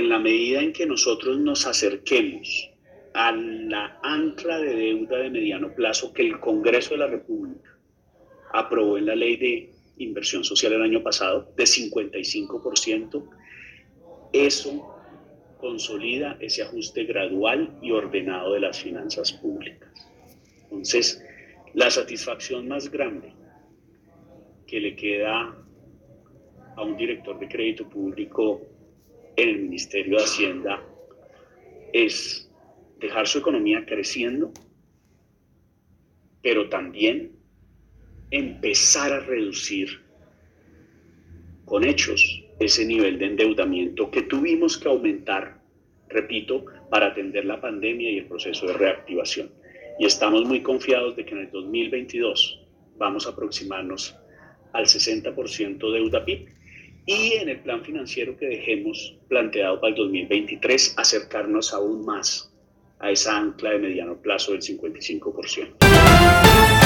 la medida en que nosotros nos acerquemos a la ancla de deuda de mediano plazo que el Congreso de la República aprobó en la ley de inversión social el año pasado, de 55%, eso consolida ese ajuste gradual y ordenado de las finanzas públicas. Entonces, la satisfacción más grande que le queda a un director de crédito público en el Ministerio de Hacienda es dejar su economía creciendo, pero también empezar a reducir con hechos ese nivel de endeudamiento que tuvimos que aumentar, repito, para atender la pandemia y el proceso de reactivación. Y estamos muy confiados de que en el 2022 vamos a aproximarnos al 60% deuda PIB y en el plan financiero que dejemos planteado para el 2023 acercarnos aún más a esa ancla de mediano plazo del 55%.